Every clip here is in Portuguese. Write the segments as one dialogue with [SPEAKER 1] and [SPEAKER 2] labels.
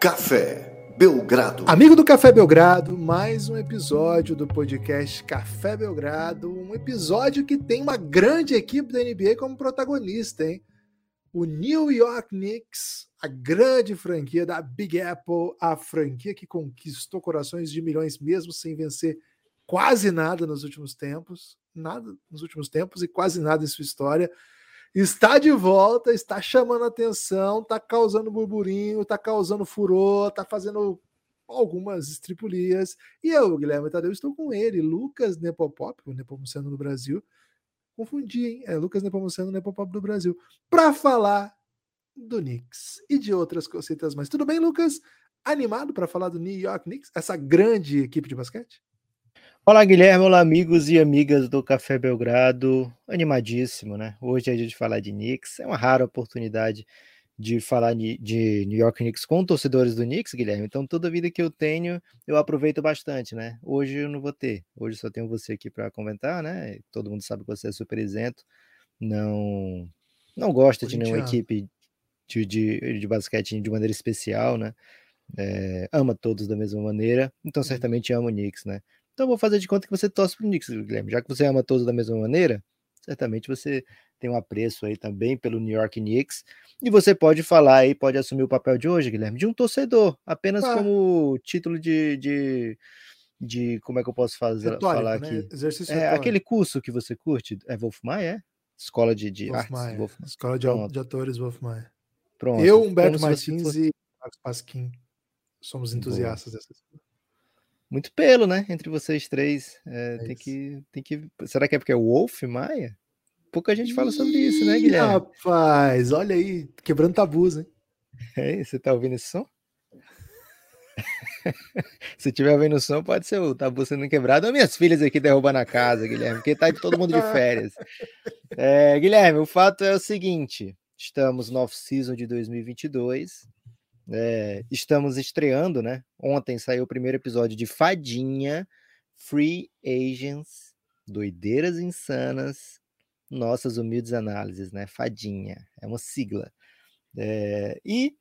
[SPEAKER 1] Café Belgrado.
[SPEAKER 2] Amigo do Café Belgrado, mais um episódio do podcast Café Belgrado. Um episódio que tem uma grande equipe da NBA como protagonista, hein? O New York Knicks, a grande franquia da Big Apple, a franquia que conquistou corações de milhões mesmo sem vencer quase nada nos últimos tempos, nada nos últimos tempos e quase nada em sua história está de volta, está chamando atenção, está causando burburinho, está causando furor, está fazendo algumas estripulias. E eu, Guilherme Tadeu, estou com ele, Lucas Nepopop, o Nepomuceno no Brasil. Confundi, hein? É Lucas Nepomuceno, Nepopop do Brasil. Para falar do Knicks e de outras cositas mais. Tudo bem, Lucas? Animado para falar do New York Knicks? Essa grande equipe de basquete?
[SPEAKER 3] Olá, Guilherme. Olá, amigos e amigas do Café Belgrado. Animadíssimo, né? Hoje é dia de falar de Knicks. É uma rara oportunidade de falar de New York Knicks com torcedores do Knicks, Guilherme. Então, toda vida que eu tenho, eu aproveito bastante, né? Hoje eu não vou ter. Hoje só tenho você aqui para comentar, né? Todo mundo sabe que você é super isento. Não, não gosta de nenhuma equipe de, de, de basquete de maneira especial, né? É, ama todos da mesma maneira. Então, uhum. certamente ama o Knicks, né? Então vou fazer de conta que você torce pro Knicks, Guilherme. Já que você ama todos da mesma maneira, certamente você tem um apreço aí também pelo New York Knicks. E você pode falar aí, pode assumir o papel de hoje, Guilherme, de um torcedor, apenas ah. como título de, de, de, Como é que eu posso fazer, Retórico, falar né? aqui? Exercício é, aquele curso que você curte, é Wolf Maia, é? Escola de, de
[SPEAKER 2] Wolf artes? Wolf Escola de, de, atores Wolf Maia. Pronto. Eu, Humberto Martins fosse... e Marcos Pasquim somos entusiastas dessa escola
[SPEAKER 3] muito pelo, né? Entre vocês três. É, é tem, que, tem que. Será que é porque é o Wolf Maia? Pouca gente fala sobre isso, né, Guilherme?
[SPEAKER 2] Rapaz, olha aí, quebrando tabus, hein?
[SPEAKER 3] É, você tá ouvindo esse som? Se tiver ouvindo o som, pode ser o tabu sendo quebrado ou minhas filhas aqui derrubando a casa, Guilherme, porque tá todo mundo de férias. É, Guilherme, o fato é o seguinte: estamos no off-season de 2022 é, estamos estreando, né? Ontem saiu o primeiro episódio de Fadinha, Free Agents, Doideiras Insanas, nossas humildes análises, né? Fadinha, é uma sigla. É, e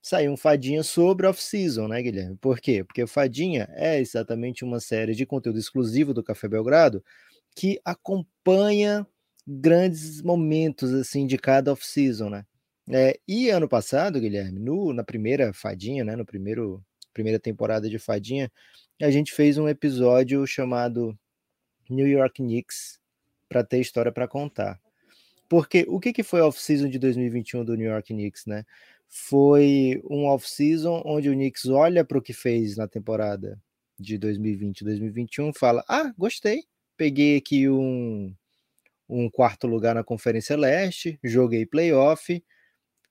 [SPEAKER 3] saiu um Fadinha sobre off-season, né, Guilherme? Por quê? Porque Fadinha é exatamente uma série de conteúdo exclusivo do Café Belgrado que acompanha grandes momentos assim de cada off-season, né? É, e ano passado, Guilherme, no, na primeira Fadinha, né, no primeiro primeira temporada de Fadinha, a gente fez um episódio chamado New York Knicks para ter história para contar. Porque o que, que foi off-season de 2021 do New York Knicks, né? Foi um off-season onde o Knicks olha para o que fez na temporada de 2020 2021 fala: Ah, gostei, peguei aqui um, um quarto lugar na Conferência Leste, joguei playoff,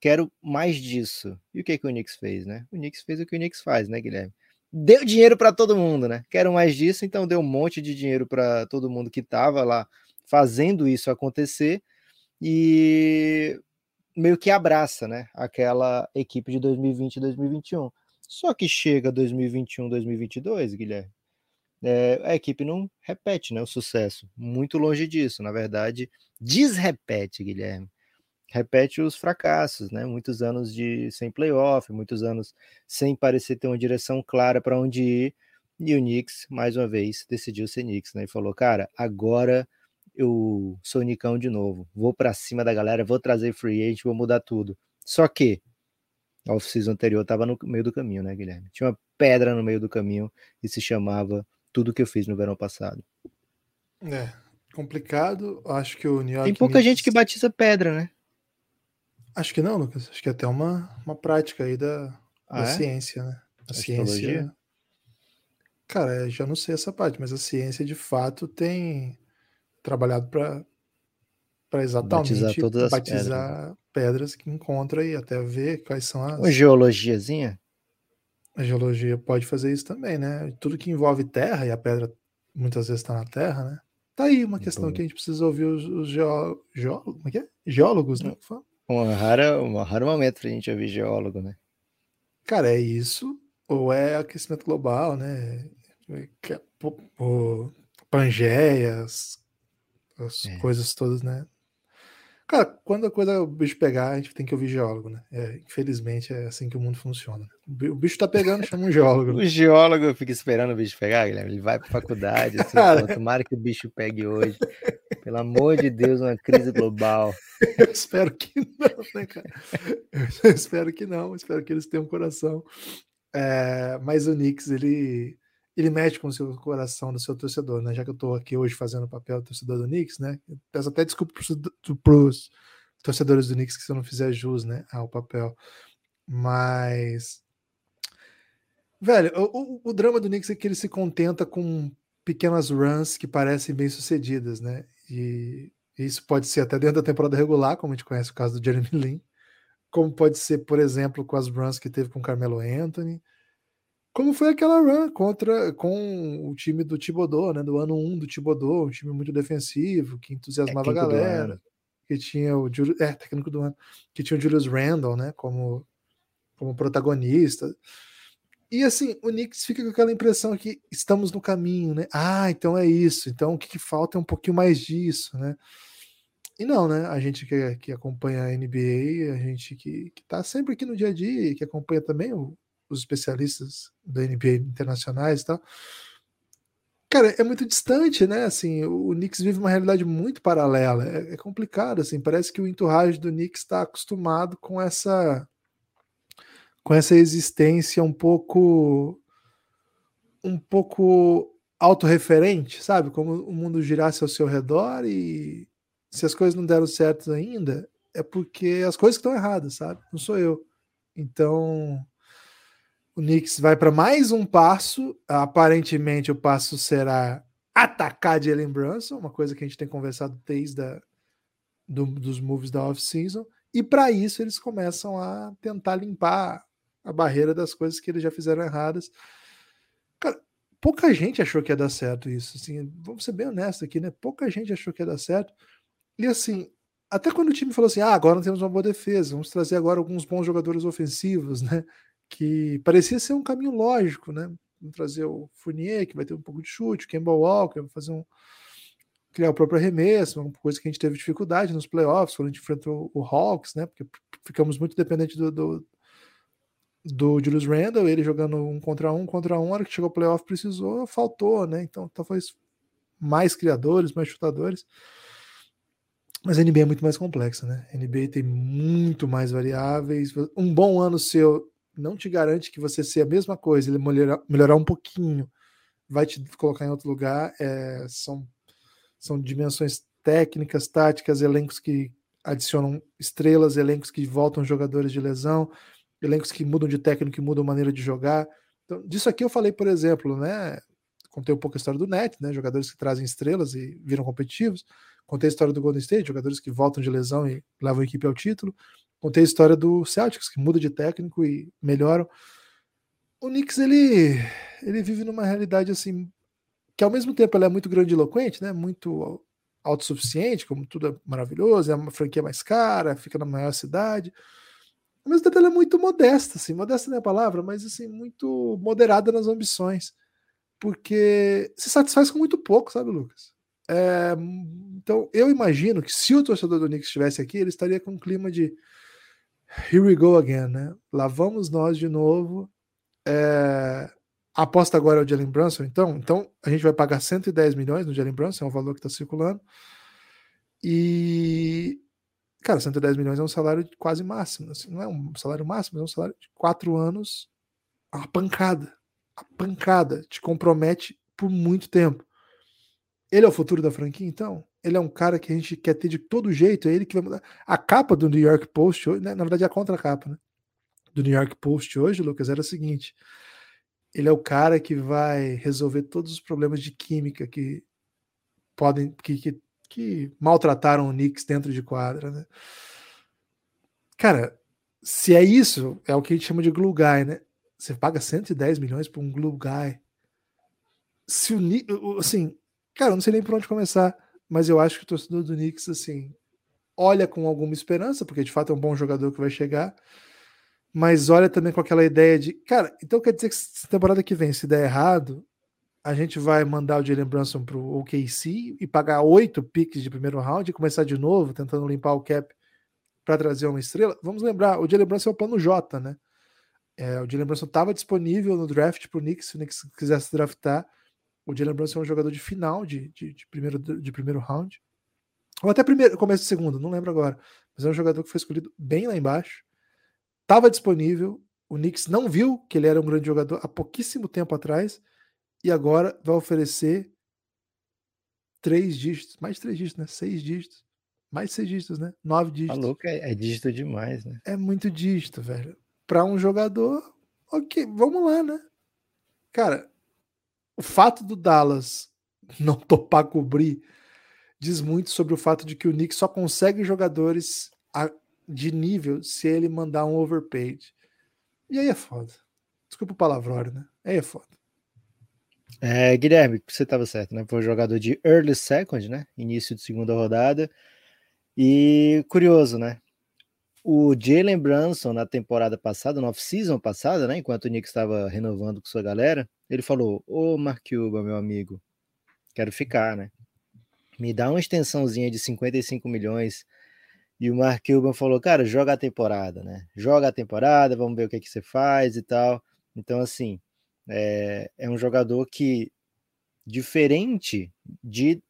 [SPEAKER 3] quero mais disso. E o que, que o Knicks fez, né? O Knicks fez o que o Knicks faz, né, Guilherme? Deu dinheiro para todo mundo, né? Quero mais disso, então deu um monte de dinheiro para todo mundo que estava lá fazendo isso acontecer e meio que abraça, né, aquela equipe de 2020 e 2021. Só que chega 2021, 2022, Guilherme, é, a equipe não repete, né, o sucesso. Muito longe disso, na verdade, desrepete, Guilherme repete os fracassos, né? Muitos anos de sem playoff, muitos anos sem parecer ter uma direção clara para onde ir. E o Knicks, mais uma vez, decidiu ser Knicks, né? E falou, cara, agora eu sou Nicão de novo. Vou para cima da galera, vou trazer free agent, vou mudar tudo. Só que a off-season anterior estava no meio do caminho, né, Guilherme? Tinha uma pedra no meio do caminho e se chamava tudo que eu fiz no verão passado.
[SPEAKER 2] É, complicado. Acho que o New York
[SPEAKER 3] Tem pouca Knicks... gente que batiza pedra, né?
[SPEAKER 2] Acho que não, Lucas. Acho que é até uma, uma prática aí da, ah, da é? ciência, né? A, a ciência. Cara, já não sei essa parte, mas a ciência de fato tem trabalhado para para exatamente batizar, todas as batizar pedras. pedras. que encontra e até ver quais são as.
[SPEAKER 3] Uma geologiazinha?
[SPEAKER 2] A geologia pode fazer isso também, né? Tudo que envolve terra, e a pedra muitas vezes está na terra, né? Tá aí uma questão que a gente precisa ouvir os, os geó... Geó... É, é Geólogos, né?
[SPEAKER 3] Um raro, um raro momento para a gente ouvir geólogo, né?
[SPEAKER 2] Cara, é isso, ou é aquecimento global, né? Pangeias, as é. coisas todas, né? Cara, quando a coisa o bicho pegar, a gente tem que ouvir geólogo, né? É, infelizmente é assim que o mundo funciona. O bicho tá pegando, chama um geólogo.
[SPEAKER 3] Né? O geólogo fica esperando o bicho pegar, Guilherme. Ele vai pra faculdade, assim, Cara... tomara que o bicho pegue hoje. Pelo amor de Deus, uma crise global.
[SPEAKER 2] Eu espero que não, né, cara? Eu espero que não, espero que eles tenham um coração. É, mas o Knicks, ele ele mexe com o seu coração do seu torcedor, né? Já que eu estou aqui hoje fazendo o papel do torcedor do Knicks, né? Peço até desculpa para os torcedores do Knicks que se eu não fizer jus, né, ao papel. Mas velho, o, o, o drama do Knicks é que ele se contenta com pequenas runs que parecem bem sucedidas, né? E isso pode ser até dentro da temporada regular, como a gente conhece o caso do Jeremy Lin, como pode ser, por exemplo, com as runs que teve com Carmelo Anthony, como foi aquela run contra com o time do Thibodeau, né? Do ano 1 do Thibodeau, um time muito defensivo, que entusiasmava é, a galera, que tinha o é, técnico do ano, que tinha o Julius Randle, né? Como, como protagonista. E assim, o Knicks fica com aquela impressão que estamos no caminho, né? Ah, então é isso. Então o que, que falta é um pouquinho mais disso, né? E não, né? A gente que, que acompanha a NBA, a gente que, que tá sempre aqui no dia a dia, que acompanha também o, os especialistas da NBA internacionais e tal. Cara, é muito distante, né? Assim, o Knicks vive uma realidade muito paralela. É, é complicado, assim. Parece que o entourage do Knicks está acostumado com essa com essa existência um pouco um pouco autorreferente, sabe? Como o mundo girasse ao seu redor e se as coisas não deram certo ainda, é porque as coisas estão erradas, sabe? Não sou eu. Então, o Knicks vai para mais um passo. Aparentemente, o passo será atacar Jalen Brunson, uma coisa que a gente tem conversado desde a, do, dos moves da off-season. E para isso, eles começam a tentar limpar a barreira das coisas que eles já fizeram erradas. Cara, pouca gente achou que ia dar certo isso. Assim, vamos ser bem honestos aqui, né? Pouca gente achou que ia dar certo. E assim, até quando o time falou assim: ah, agora não temos uma boa defesa, vamos trazer agora alguns bons jogadores ofensivos, né? Que parecia ser um caminho lógico, né? Trazer o Fournier, que vai ter um pouco de chute, o Kemba Walker, fazer um criar o próprio arremesso, uma coisa que a gente teve dificuldade nos playoffs, quando a gente enfrentou o Hawks, né? Porque ficamos muito dependentes do, do, do Julius Randle, ele jogando um contra um, contra um, a hora que chegou o playoff precisou, faltou, né? Então talvez mais criadores, mais chutadores. Mas a NBA é muito mais complexa, né? A NBA tem muito mais variáveis. Um bom ano seu não te garante que você ser a mesma coisa, ele melhorar, melhorar um pouquinho, vai te colocar em outro lugar. É, são, são dimensões técnicas, táticas, elencos que adicionam estrelas, elencos que voltam jogadores de lesão, elencos que mudam de técnico e mudam maneira de jogar. Então, disso aqui eu falei, por exemplo, né? Contei um pouco a história do Net, né? Jogadores que trazem estrelas e viram competitivos. Contei a história do Golden State, jogadores que voltam de lesão e levam a equipe ao título. Contei a história do Celtics, que muda de técnico e melhoram. O Knicks, ele, ele vive numa realidade assim, que ao mesmo tempo ela é muito grandiloquente, né? Muito autossuficiente, como tudo é maravilhoso, é uma franquia mais cara, fica na maior cidade. Ao mesmo tempo ela é muito modesta, assim, modesta não é a palavra, mas assim, muito moderada nas ambições. Porque se satisfaz com muito pouco, sabe, Lucas? É, então, eu imagino que se o torcedor do Knicks estivesse aqui, ele estaria com um clima de Here we go again, né? Lá vamos nós de novo. É... Aposta agora é o Jalen Brunson, então. Então a gente vai pagar 110 milhões no Jalen Brunson, é um valor que está circulando. E, cara, 110 milhões é um salário quase máximo. Assim, não é um salário máximo, é um salário de quatro anos. A pancada. A pancada te compromete por muito tempo. Ele é o futuro da franquia, então? Ele é um cara que a gente quer ter de todo jeito, é ele que vai mudar. A capa do New York Post hoje, né? na verdade, é a contra-capa, né? Do New York Post hoje, Lucas, era o seguinte: ele é o cara que vai resolver todos os problemas de química que podem, que, que, que maltrataram o Knicks dentro de quadra, né? Cara, se é isso, é o que a gente chama de glue guy, né? Você paga 110 milhões por um glue guy. Se o assim, Cara, eu não sei nem por onde começar, mas eu acho que o torcedor do Knicks, assim, olha com alguma esperança, porque de fato é um bom jogador que vai chegar, mas olha também com aquela ideia de, cara, então quer dizer que se temporada que vem, se der errado, a gente vai mandar o Jalen Brunson para o OKC e pagar oito piques de primeiro round e começar de novo, tentando limpar o cap para trazer uma estrela. Vamos lembrar, o Jalen Brunson é o plano J, né? É, o Jalen Brunson estava disponível no draft para o Knicks, se o Knicks quisesse draftar. O Jalen Brunson é um jogador de final de, de, de, primeiro, de primeiro round. Ou até primeiro, começo de segundo, não lembro agora. Mas é um jogador que foi escolhido bem lá embaixo. Estava disponível. O Knicks não viu que ele era um grande jogador há pouquíssimo tempo atrás. E agora vai oferecer três dígitos, mais três dígitos, né? Seis dígitos. Mais seis dígitos, né? Nove dígitos.
[SPEAKER 3] Tá louco, é, é dígito demais, né?
[SPEAKER 2] É muito dígito, velho. Para um jogador, ok, vamos lá, né? Cara, o fato do Dallas não topar cobrir diz muito sobre o fato de que o Knicks só consegue jogadores de nível se ele mandar um overpaid. E aí é foda. Desculpa o palavrão, né? Aí é foda.
[SPEAKER 3] É, Guilherme, você estava certo, né? Foi um jogador de early second, né? Início de segunda rodada. E curioso, né? O Jalen Brunson, na temporada passada, na off-season passada, né? Enquanto o Nick estava renovando com sua galera, ele falou: Ô Mark Cuban, meu amigo, quero ficar, né? Me dá uma extensãozinha de 55 milhões. E o Mark Cuban falou: Cara, joga a temporada, né? Joga a temporada, vamos ver o que, é que você faz e tal. Então, assim, é, é um jogador que, diferente de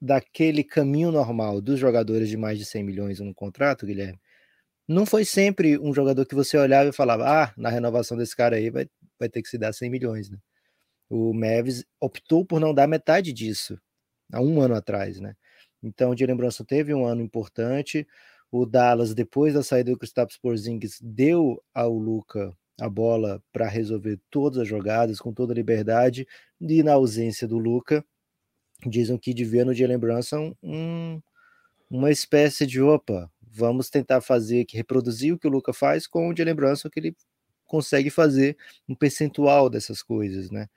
[SPEAKER 3] daquele caminho normal dos jogadores de mais de 100 milhões no contrato, Guilherme, não foi sempre um jogador que você olhava e falava, ah, na renovação desse cara aí vai, vai ter que se dar 100 milhões, né? O Mavis optou por não dar metade disso há um ano atrás, né? Então, de lembrança, teve um ano importante. O Dallas, depois da saída do Kristaps Porzingis, deu ao Luca a bola para resolver todas as jogadas com toda liberdade. E na ausência do Luca, dizem que devia no Jalen Brunson um, uma espécie de opa, vamos tentar fazer que reproduzir o que o Luca faz com o Jalen Brunson, que ele consegue fazer um percentual dessas coisas, né?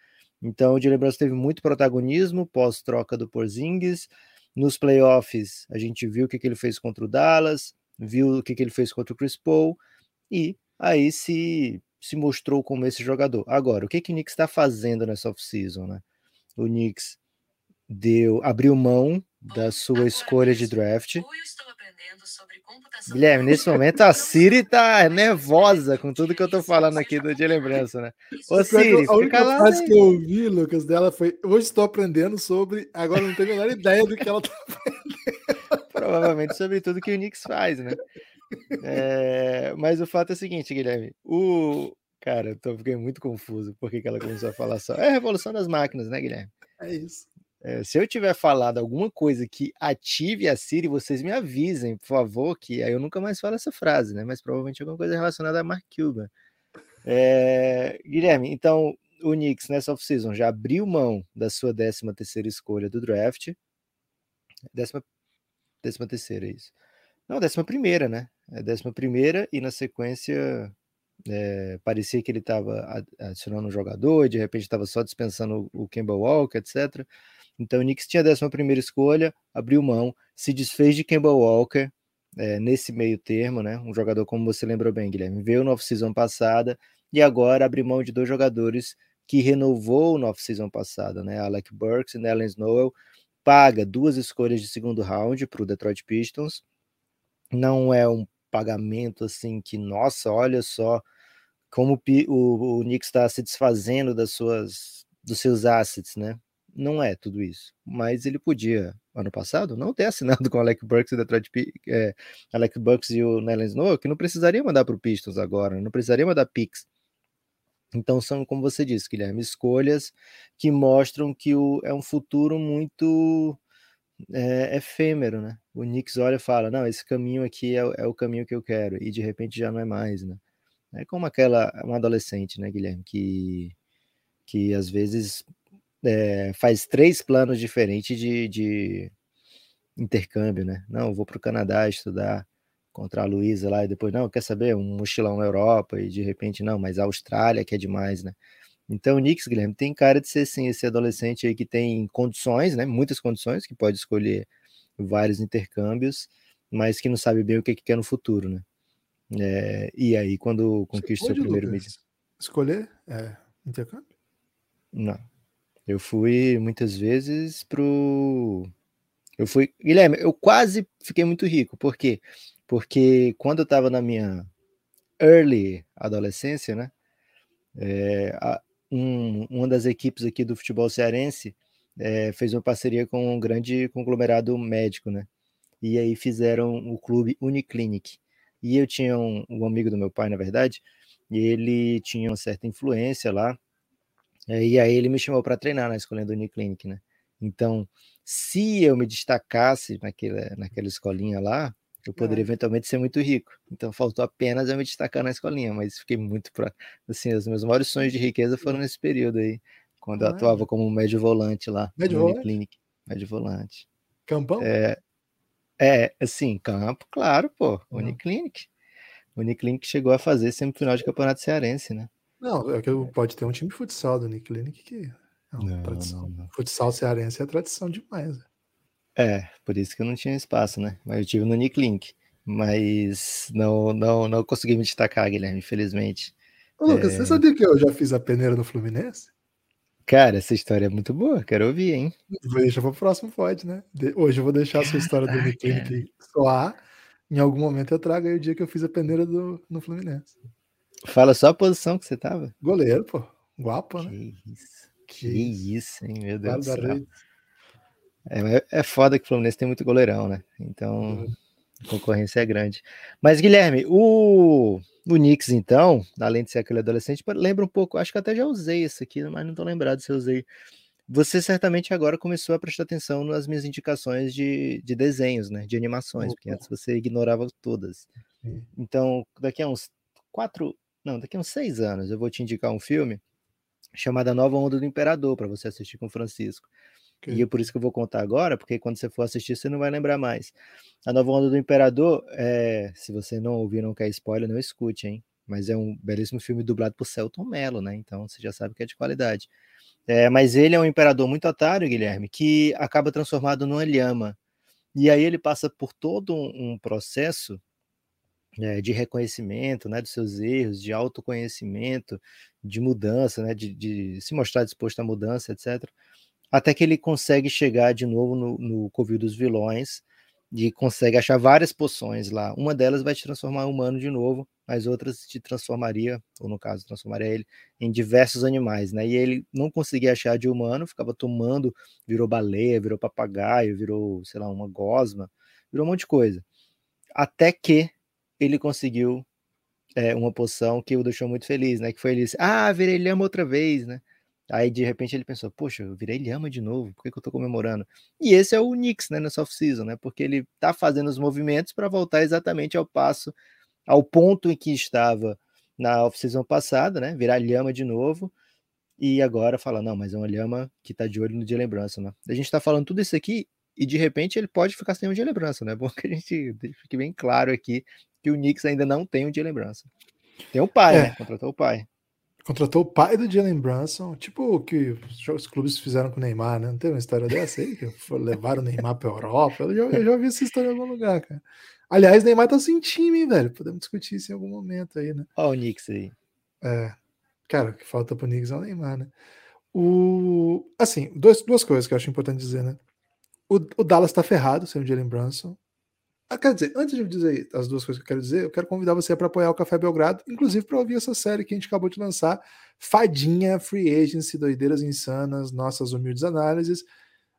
[SPEAKER 3] Então o Jalen Brunson teve muito protagonismo pós troca do Porzingis. Nos playoffs, a gente viu o que, que ele fez contra o Dallas, viu o que, que ele fez contra o Chris Paul, e aí se, se mostrou como esse jogador. Agora, o que, que o Knicks está fazendo nessa off-season, né? O Knicks deu, abriu mão da sua escolha de draft. Guilherme, nesse momento a Siri tá nervosa com tudo que eu tô falando aqui do de lembrança, né?
[SPEAKER 2] Ô Siri, a única frase que eu ouvi, Lucas, dela foi: Hoje estou aprendendo sobre. Agora não tenho a menor ideia do que ela tá aprendendo.
[SPEAKER 3] Provavelmente sobre tudo que o Nix faz, né? É, mas o fato é o seguinte, Guilherme. O. Cara, eu tô, fiquei muito confuso porque que ela começou a falar só. É a revolução das máquinas, né, Guilherme?
[SPEAKER 2] É isso.
[SPEAKER 3] É, se eu tiver falado alguma coisa que ative a Siri, vocês me avisem, por favor, que aí eu nunca mais falo essa frase, né? Mas provavelmente alguma coisa relacionada a Mark Cuban. É, Guilherme, então o Knicks nessa off-season já abriu mão da sua 13 terceira escolha do draft. Décima, décima terceira, é isso. Não, décima primeira, né? É décima primeira e na sequência é, parecia que ele estava adicionando um jogador e de repente estava só dispensando o Kemba Walker, etc. Então o Knicks tinha a 11 primeira escolha, abriu mão, se desfez de Kemba Walker é, nesse meio termo, né? Um jogador, como você lembrou bem, Guilherme, veio na off-season passada e agora abriu mão de dois jogadores que renovou na off-season passada, né? Alec Burks e Nellen Snowell, paga duas escolhas de segundo round para o Detroit Pistons. Não é um pagamento assim que, nossa, olha só como o, o Knicks está se desfazendo das suas, dos seus assets, né? Não é tudo isso. Mas ele podia, ano passado, não ter assinado com o Alec Burks e Detroit, é, Alec Burks e o Nellen Snow, que não precisaria mandar para o Pistons agora, não precisaria mandar picks. Então são, como você disse, Guilherme, escolhas que mostram que o, é um futuro muito é, efêmero, né? O Knicks olha e fala, não, esse caminho aqui é, é, o caminho que eu quero, e de repente já não é mais, né? É como aquela, uma adolescente, né, Guilherme, que, que às vezes é, faz três planos diferentes de, de intercâmbio, né? Não, vou para o Canadá estudar contra a Luísa lá e depois, não, quer saber, um mochilão na Europa e de repente, não, mas a Austrália que é demais, né? Então o Knicks, Guilherme, tem cara de ser sim esse adolescente aí que tem condições, né? Muitas condições, que pode escolher vários intercâmbios, mas que não sabe bem o que, que quer no futuro, né? É, e aí, quando conquista o primeiro
[SPEAKER 2] mídia. Escolher é, intercâmbio?
[SPEAKER 3] Não. Eu fui muitas vezes pro. Eu fui. Guilherme, eu quase fiquei muito rico. Por quê? Porque quando eu estava na minha early adolescência, né? É, a, um, uma das equipes aqui do futebol cearense é, fez uma parceria com um grande conglomerado médico, né? E aí fizeram o clube Uniclinic. E eu tinha um, um amigo do meu pai, na verdade, e ele tinha uma certa influência lá. E aí ele me chamou para treinar na escolinha do Uniclinic, né? Então, se eu me destacasse naquela, naquela escolinha lá, eu poderia eventualmente ser muito rico. Então faltou apenas eu me destacar na escolinha, mas fiquei muito para assim, os meus maiores sonhos de riqueza foram nesse período aí, quando ah, eu atuava como médio volante lá
[SPEAKER 2] médio volante?
[SPEAKER 3] Uniclinic, médio volante.
[SPEAKER 2] Campão?
[SPEAKER 3] É, é, assim, campo, claro, pô. Uniclinic. Uniclinic chegou a fazer semifinal de campeonato cearense, né?
[SPEAKER 2] Não, é que pode ter um time de futsal do Uniclinic que é uma não, tradição. Não, não. Futsal cearense é tradição demais. Né?
[SPEAKER 3] É, por isso que eu não tinha espaço, né? Mas eu tive no Uniclinic. Mas não, não, não consegui me destacar, Guilherme, infelizmente.
[SPEAKER 2] Ô, Lucas, é... você sabia que eu já fiz a peneira no Fluminense?
[SPEAKER 3] Cara, essa história é muito boa, quero ouvir, hein?
[SPEAKER 2] Deixa pro próximo pode, né? Hoje eu vou deixar a sua história do Uniclinic soar. Em algum momento eu trago aí o dia que eu fiz a peneira do, no Fluminense.
[SPEAKER 3] Fala só a posição que você tava.
[SPEAKER 2] Goleiro, pô. Guapo, né?
[SPEAKER 3] Que isso. Que, que isso, hein? Meu Deus do céu. É, é foda que o Fluminense tem muito goleirão, né? Então, a concorrência é grande. Mas, Guilherme, o, o Knicks, então, além de ser aquele adolescente, lembra um pouco, acho que até já usei isso aqui, mas não tô lembrado se eu usei. Você certamente agora começou a prestar atenção nas minhas indicações de, de desenhos, né? De animações, Opa. porque antes você ignorava todas. Então, daqui a uns quatro, não, daqui a uns seis anos, eu vou te indicar um filme chamado A Nova Onda do Imperador, para você assistir com o Francisco. Okay. E é por isso que eu vou contar agora, porque quando você for assistir, você não vai lembrar mais. A Nova Onda do Imperador, é, se você não ouviu, não quer spoiler, não escute, hein? Mas é um belíssimo filme dublado por Celton Mello, né? Então você já sabe que é de qualidade. É, mas ele é um imperador muito otário, Guilherme, que acaba transformado numa lhama. E aí ele passa por todo um processo é, de reconhecimento né, dos seus erros, de autoconhecimento, de mudança, né, de, de se mostrar disposto à mudança, etc até que ele consegue chegar de novo no, no Covil dos Vilões e consegue achar várias poções lá. Uma delas vai te transformar em humano de novo, as outras te transformaria, ou no caso, transformaria ele em diversos animais, né? E ele não conseguia achar de humano, ficava tomando, virou baleia, virou papagaio, virou, sei lá, uma gosma, virou um monte de coisa. Até que ele conseguiu é, uma poção que o deixou muito feliz, né? Que foi ele, ah, virei lhama outra vez, né? Aí de repente ele pensou, poxa, eu virei Lhama de novo, por que, que eu tô comemorando? E esse é o Knicks, né, nessa off-season, né? Porque ele tá fazendo os movimentos para voltar exatamente ao passo, ao ponto em que estava na off-season passada, né? Virar Lhama de novo. E agora fala, não, mas é uma Lhama que tá de olho no dia lembrança, né? A gente tá falando tudo isso aqui e de repente ele pode ficar sem um dia lembrança, né? Bom que a gente fique bem claro aqui que o Knicks ainda não tem um dia lembrança. Tem o pai, é. né? Contratou o pai.
[SPEAKER 2] Contratou o pai do Jalen Brunson, tipo o que os clubes fizeram com o Neymar, né? Não tem uma história dessa aí? Que levaram o Neymar pra Europa? Eu já, eu já ouvi essa história em algum lugar, cara. Aliás, o Neymar tá sem time, hein, velho? Podemos discutir isso em algum momento aí, né?
[SPEAKER 3] Olha o Knicks aí.
[SPEAKER 2] É. Cara, o que falta pro Knicks é o Neymar, né? O... Assim, dois, duas coisas que eu acho importante dizer, né? O, o Dallas tá ferrado sem o Jalen Brunson. Ah, quer dizer, antes de dizer as duas coisas que eu quero dizer, eu quero convidar você para apoiar o Café Belgrado, inclusive para ouvir essa série que a gente acabou de lançar, Fadinha, Free Agency, Doideiras Insanas, Nossas Humildes Análises.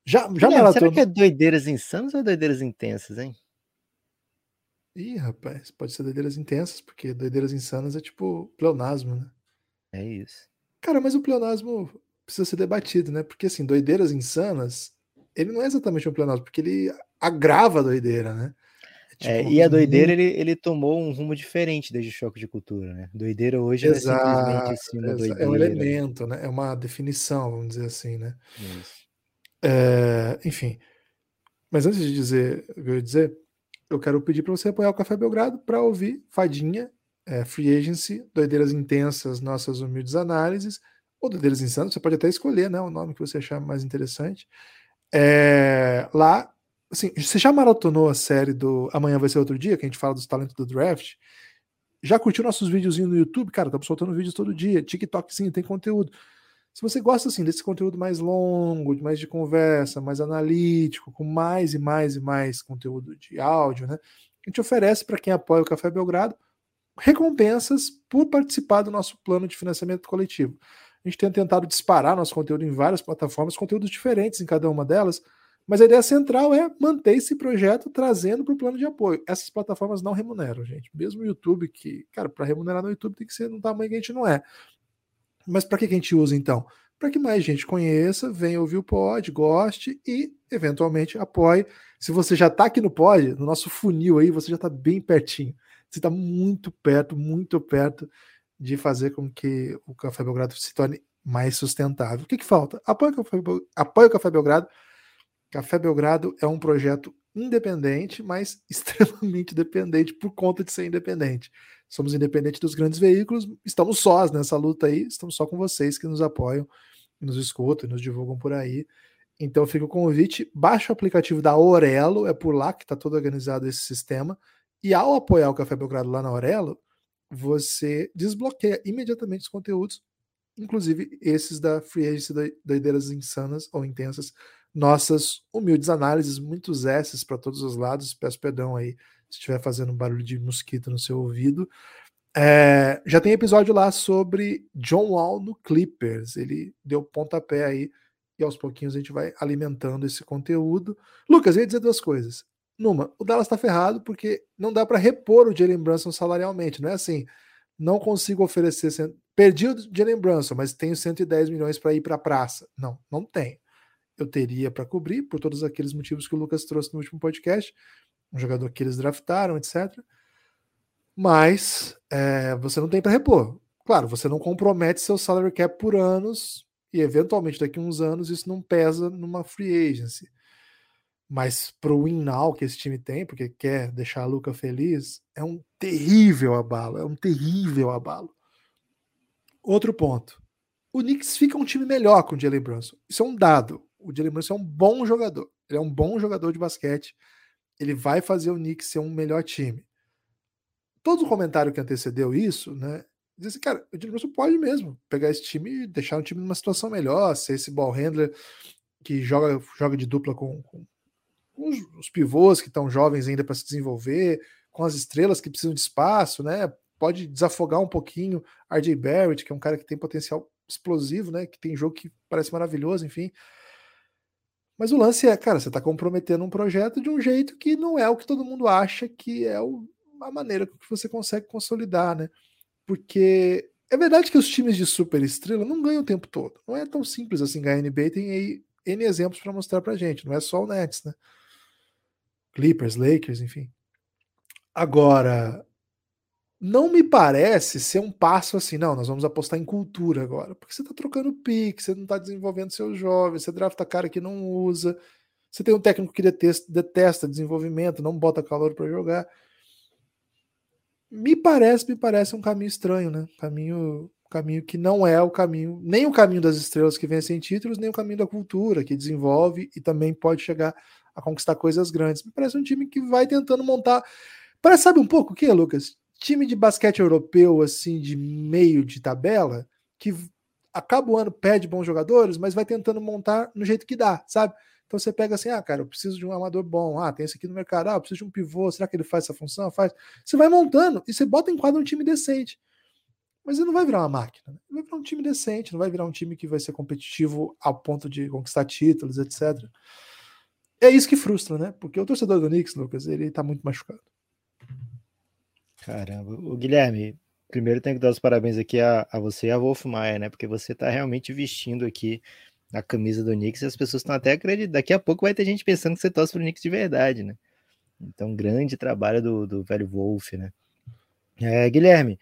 [SPEAKER 2] Já, já
[SPEAKER 3] Guilherme, Será que é Doideiras Insanas ou Doideiras Intensas, hein?
[SPEAKER 2] Ih, rapaz, pode ser Doideiras Intensas, porque Doideiras Insanas é tipo pleonasmo, né?
[SPEAKER 3] É isso.
[SPEAKER 2] Cara, mas o pleonasmo precisa ser debatido, né? Porque assim, Doideiras Insanas, ele não é exatamente um pleonasmo, porque ele agrava a doideira, né?
[SPEAKER 3] É, tipo, e a doideira ele, ele tomou um rumo diferente desde o choque de cultura, né? Doideira hoje
[SPEAKER 2] exato, é simplesmente assim uma doideira. É um elemento, né? É uma definição, vamos dizer assim, né? É, enfim. Mas antes de dizer o que eu ia dizer, eu quero pedir para você apoiar o Café Belgrado para ouvir Fadinha, é, Free Agency, Doideiras Intensas, Nossas Humildes Análises, ou Doideiras Insanas, você pode até escolher né, o nome que você achar mais interessante. É, lá Assim, você já maratonou a série do Amanhã Vai Ser Outro Dia, que a gente fala dos talentos do draft? Já curtiu nossos videozinhos no YouTube? Cara, estamos soltando vídeos todo dia. TikTokzinho, tem conteúdo. Se você gosta assim desse conteúdo mais longo, mais de conversa, mais analítico, com mais e mais e mais conteúdo de áudio, né? A gente oferece para quem apoia o Café Belgrado recompensas por participar do nosso plano de financiamento coletivo. A gente tem tentado disparar nosso conteúdo em várias plataformas, conteúdos diferentes em cada uma delas, mas a ideia central é manter esse projeto trazendo para o plano de apoio. Essas plataformas não remuneram, gente. Mesmo o YouTube, que, cara, para remunerar no YouTube tem que ser no tamanho que a gente não é. Mas para que a gente usa então? Para que mais gente conheça, venha ouvir o pod, goste e, eventualmente, apoie. Se você já está aqui no pod, no nosso funil aí, você já está bem pertinho. Você está muito perto, muito perto de fazer com que o Café Belgrado se torne mais sustentável. O que, que falta? Apoie o, Café, apoie o Café Belgrado. Café Belgrado é um projeto independente, mas extremamente dependente por conta de ser independente somos independentes dos grandes veículos, estamos sós nessa luta aí, estamos só com vocês que nos apoiam, nos escutam, nos divulgam por aí. Então fica o convite, baixa o aplicativo da Aurelo, é por lá que está todo organizado esse sistema, e ao apoiar o Café Belgrado lá na Aurelo, você desbloqueia imediatamente os conteúdos, inclusive esses da Free Agency Doideiras Insanas ou Intensas, nossas humildes análises, muitos S's para todos os lados, peço perdão aí se estiver fazendo barulho de mosquito no seu ouvido. É, já tem episódio lá sobre John Wall no Clippers. Ele deu pontapé aí e aos pouquinhos a gente vai alimentando esse conteúdo. Lucas, eu ia dizer duas coisas. Numa, o Dallas está ferrado porque não dá para repor o Jalen Brunson salarialmente. Não é assim, não consigo oferecer. Perdi o Jalen Brunson, mas tenho 110 milhões para ir para a praça. Não, não tem. Eu teria para cobrir, por todos aqueles motivos que o Lucas trouxe no último podcast um jogador que eles draftaram, etc. Mas é, você não tem para repor. Claro, você não compromete seu salary cap por anos e eventualmente daqui a uns anos isso não pesa numa free agency. Mas pro win now que esse time tem, porque quer deixar a Luca feliz, é um terrível abalo, é um terrível abalo. Outro ponto. O Knicks fica um time melhor com o Jalen Brunson. Isso é um dado. O Jalen Brunson é um bom jogador. Ele é um bom jogador de basquete ele vai fazer o Knicks ser um melhor time. Todo o comentário que antecedeu isso, né? Diz assim, cara, o Jalen pode mesmo pegar esse time e deixar o time numa situação melhor, ser esse ball handler que joga, joga de dupla com, com, com os, os, pivôs que estão jovens ainda para se desenvolver, com as estrelas que precisam de espaço, né? Pode desafogar um pouquinho RJ Barrett, que é um cara que tem potencial explosivo, né? Que tem jogo que parece maravilhoso, enfim. Mas o lance é, cara, você está comprometendo um projeto de um jeito que não é o que todo mundo acha que é o, a maneira que você consegue consolidar, né? Porque é verdade que os times de super estrela não ganham o tempo todo. Não é tão simples assim ganhar NBA. Tem aí N exemplos para mostrar pra gente. Não é só o Nets, né? Clippers, Lakers, enfim. Agora, não me parece ser um passo assim, não, nós vamos apostar em cultura agora, porque você está trocando pique, você não está desenvolvendo seus jovens, você drafta cara que não usa, você tem um técnico que detesta, detesta desenvolvimento, não bota calor para jogar. Me parece, me parece um caminho estranho, né? Caminho, caminho que não é o caminho, nem o caminho das estrelas que vencem títulos, nem o caminho da cultura que desenvolve e também pode chegar a conquistar coisas grandes. Me parece um time que vai tentando montar. Parece, sabe um pouco o que, Lucas? Time de basquete europeu, assim, de meio de tabela, que acaba o ano, pede bons jogadores, mas vai tentando montar no jeito que dá, sabe? Então você pega assim, ah, cara, eu preciso de um amador bom, ah, tem esse aqui no mercado, ah, eu preciso de um pivô, será que ele faz essa função? Faz. Você vai montando e você bota em quadro um time decente. Mas ele não vai virar uma máquina, né? ele vai virar um time decente, não vai virar um time que vai ser competitivo ao ponto de conquistar títulos, etc. É isso que frustra, né? Porque o torcedor do Knicks, Lucas, ele tá muito machucado.
[SPEAKER 3] Caramba, o Guilherme, primeiro tenho que dar os parabéns aqui a, a você e a Wolf Maia, né? Porque você tá realmente vestindo aqui a camisa do Knicks e as pessoas estão até acreditando. Daqui a pouco vai ter gente pensando que você torce pro Knicks de verdade, né? Então, grande trabalho do, do velho Wolf, né? É, Guilherme,